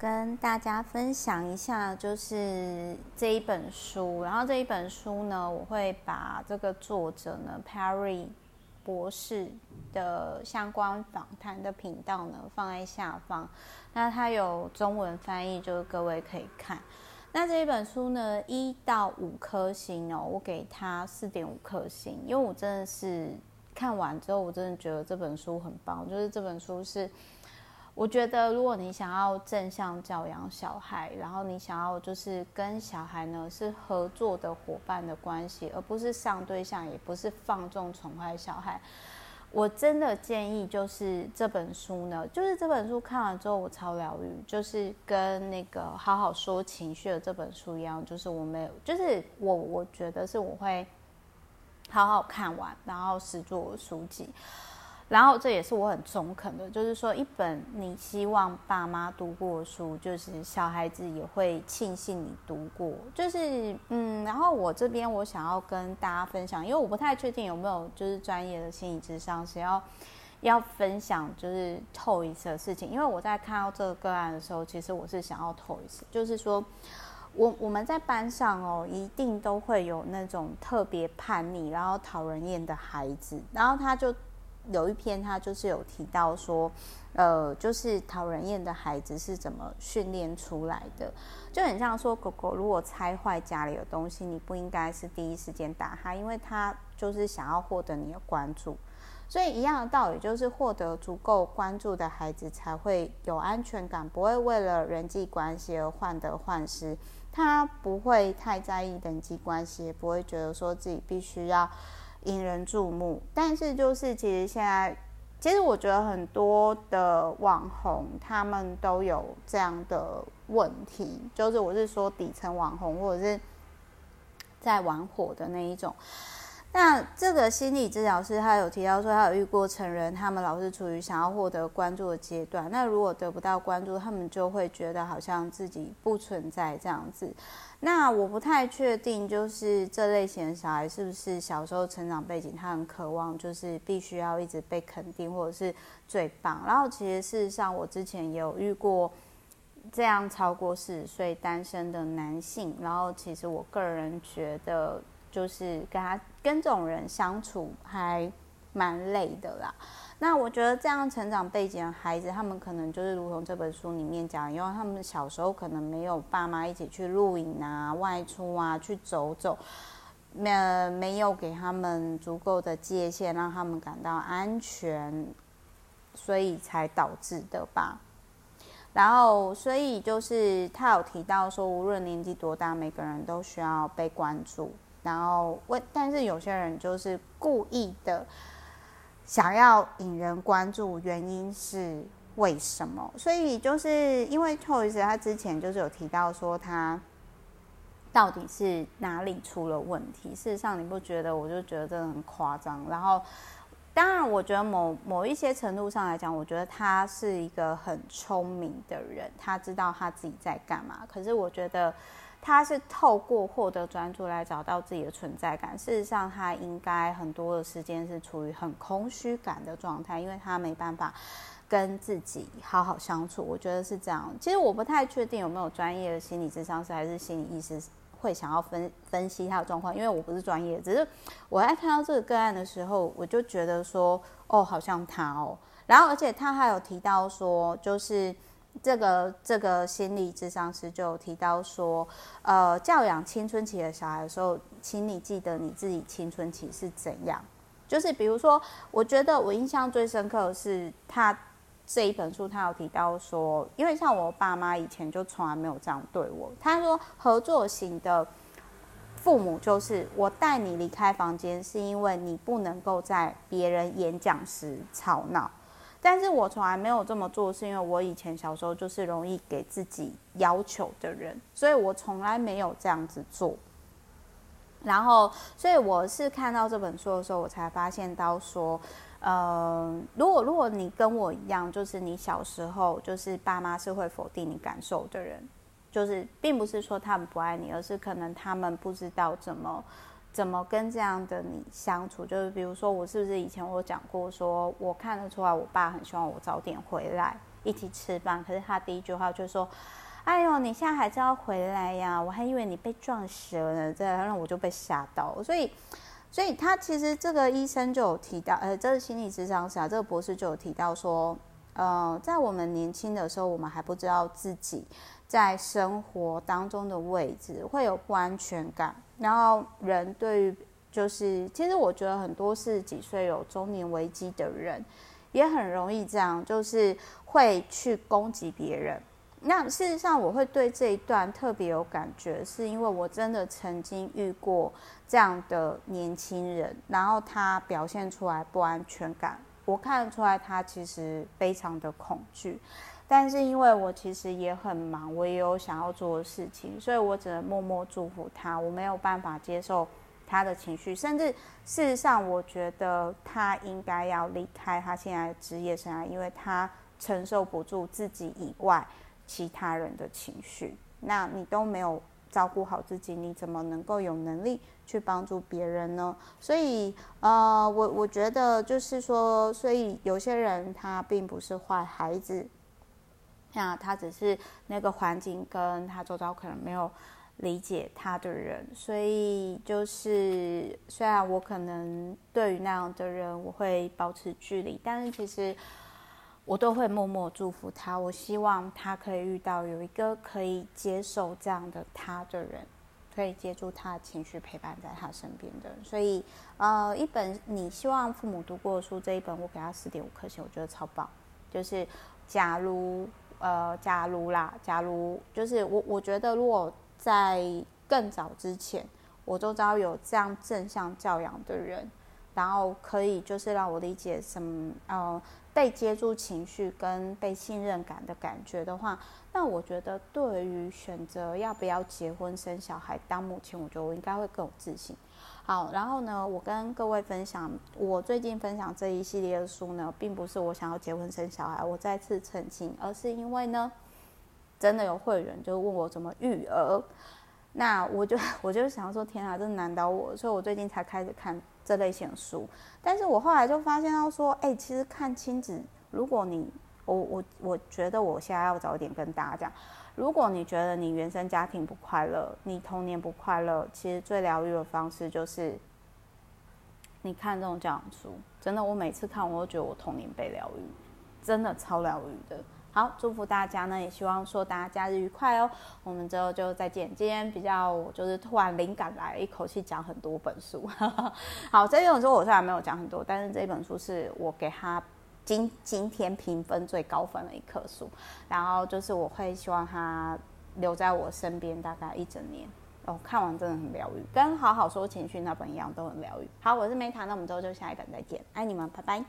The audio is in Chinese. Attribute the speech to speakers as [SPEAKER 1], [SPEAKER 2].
[SPEAKER 1] 跟大家分享一下，就是这一本书。然后这一本书呢，我会把这个作者呢，Perry 博士的相关访谈的频道呢放在下方。那它有中文翻译，就是各位可以看。那这一本书呢，一到五颗星哦，我给它四点五颗星，因为我真的是看完之后，我真的觉得这本书很棒，就是这本书是。我觉得，如果你想要正向教养小孩，然后你想要就是跟小孩呢是合作的伙伴的关系，而不是上对象，也不是放纵宠坏小孩，我真的建议就是这本书呢，就是这本书看完之后我超疗愈，就是跟那个好好说情绪的这本书一样，就是我没有，就是我我觉得是我会好好看完，然后实做书籍。然后这也是我很中肯的，就是说一本你希望爸妈读过的书，就是小孩子也会庆幸你读过。就是嗯，然后我这边我想要跟大家分享，因为我不太确定有没有就是专业的心理智商是要要分享就是透一次的事情。因为我在看到这个个案的时候，其实我是想要透一次就是说我我们在班上哦，一定都会有那种特别叛逆然后讨人厌的孩子，然后他就。有一篇，他就是有提到说，呃，就是讨人厌的孩子是怎么训练出来的，就很像说，狗狗如果拆坏家里的东西，你不应该是第一时间打它，因为它就是想要获得你的关注。所以一样的道理，就是获得足够关注的孩子才会有安全感，不会为了人际关系而患得患失。他不会太在意人际关系，也不会觉得说自己必须要。引人注目，但是就是其实现在，其实我觉得很多的网红他们都有这样的问题，就是我是说底层网红或者是在玩火的那一种。那这个心理治疗师他有提到说，他有遇过成人，他们老是处于想要获得关注的阶段，那如果得不到关注，他们就会觉得好像自己不存在这样子。那我不太确定，就是这类型的小孩是不是小时候成长背景，他很渴望就是必须要一直被肯定，或者是最棒。然后其实事实上，我之前也有遇过这样超过四十岁单身的男性。然后其实我个人觉得，就是跟他跟这种人相处还蛮累的啦。那我觉得这样成长背景的孩子，他们可能就是如同这本书里面讲，因为他们小时候可能没有爸妈一起去露营啊、外出啊、去走走，没没有给他们足够的界限，让他们感到安全，所以才导致的吧。然后，所以就是他有提到说，无论年纪多大，每个人都需要被关注。然后，为但是有些人就是故意的。想要引人关注，原因是为什么？所以就是因为 Toys 他之前就是有提到说他到底是哪里出了问题。事实上，你不觉得？我就觉得真的很夸张。然后，当然，我觉得某某一些程度上来讲，我觉得他是一个很聪明的人，他知道他自己在干嘛。可是，我觉得。他是透过获得专注来找到自己的存在感。事实上，他应该很多的时间是处于很空虚感的状态，因为他没办法跟自己好好相处。我觉得是这样。其实我不太确定有没有专业的心理咨商师还是心理医师会想要分分析他的状况，因为我不是专业。只是我在看到这个个案的时候，我就觉得说，哦，好像他哦。然后，而且他还有提到说，就是。这个这个心理咨商师就提到说，呃，教养青春期的小孩的时候，请你记得你自己青春期是怎样。就是比如说，我觉得我印象最深刻的是他这一本书，他有提到说，因为像我爸妈以前就从来没有这样对我。他说，合作型的父母就是我带你离开房间，是因为你不能够在别人演讲时吵闹。但是我从来没有这么做，是因为我以前小时候就是容易给自己要求的人，所以我从来没有这样子做。然后，所以我是看到这本书的时候，我才发现到说，呃，如果如果你跟我一样，就是你小时候就是爸妈是会否定你感受的人，就是并不是说他们不爱你，而是可能他们不知道怎么。怎么跟这样的你相处？就是比如说，我是不是以前我讲过说，我看得出来，我爸很希望我早点回来，一起吃饭，可是他第一句话就说：“哎呦，你现在还是要回来呀？我还以为你被撞死了呢。”这然后我就被吓到。所以，所以他其实这个医生就有提到，呃，这个心理咨商师啊，这个博士就有提到说，呃，在我们年轻的时候，我们还不知道自己在生活当中的位置，会有不安全感。然后人对于就是，其实我觉得很多是几岁有中年危机的人，也很容易这样，就是会去攻击别人。那事实上，我会对这一段特别有感觉，是因为我真的曾经遇过这样的年轻人，然后他表现出来不安全感，我看得出来他其实非常的恐惧。但是因为我其实也很忙，我也有想要做的事情，所以我只能默默祝福他。我没有办法接受他的情绪，甚至事实上，我觉得他应该要离开他现在职业生涯，因为他承受不住自己以外其他人的情绪。那你都没有照顾好自己，你怎么能够有能力去帮助别人呢？所以，呃，我我觉得就是说，所以有些人他并不是坏孩子。那他只是那个环境跟他周遭可能没有理解他的人，所以就是虽然我可能对于那样的人我会保持距离，但是其实我都会默默祝福他。我希望他可以遇到有一个可以接受这样的他的人，可以接住他的情绪，陪伴在他身边的。所以，呃，一本你希望父母读过的书，这一本我给他四点五颗星，我觉得超棒。就是假如。呃，假如啦，假如就是我，我觉得如果在更早之前，我都知道有这样正向教养的人，然后可以就是让我理解什么呃被接住情绪跟被信任感的感觉的话，那我觉得对于选择要不要结婚生小孩当母亲，我觉得我应该会更有自信。好，然后呢，我跟各位分享，我最近分享这一系列的书呢，并不是我想要结婚生小孩，我再次澄清，而是因为呢，真的有会员就问我怎么育儿，那我就我就想说，天啊，这难倒我，所以我最近才开始看这类型书。但是我后来就发现到说，哎，其实看亲子，如果你，我我我觉得我现在要早点跟大家讲。如果你觉得你原生家庭不快乐，你童年不快乐，其实最疗愈的方式就是你看这种教养书。真的，我每次看我都觉得我童年被疗愈，真的超疗愈的。好，祝福大家呢，也希望说大家假日愉快哦。我们之后就再见。今天比较就是突然灵感来，一口气讲很多本书。好，这本书我虽然没有讲很多，但是这本书是我给他。今今天评分最高分的一棵树，然后就是我会希望他留在我身边大概一整年哦。看完真的很疗愈，跟好好说情绪那本一样都很疗愈。好，我是梅塔，那我们之后就下一本再见，爱你们，拜拜。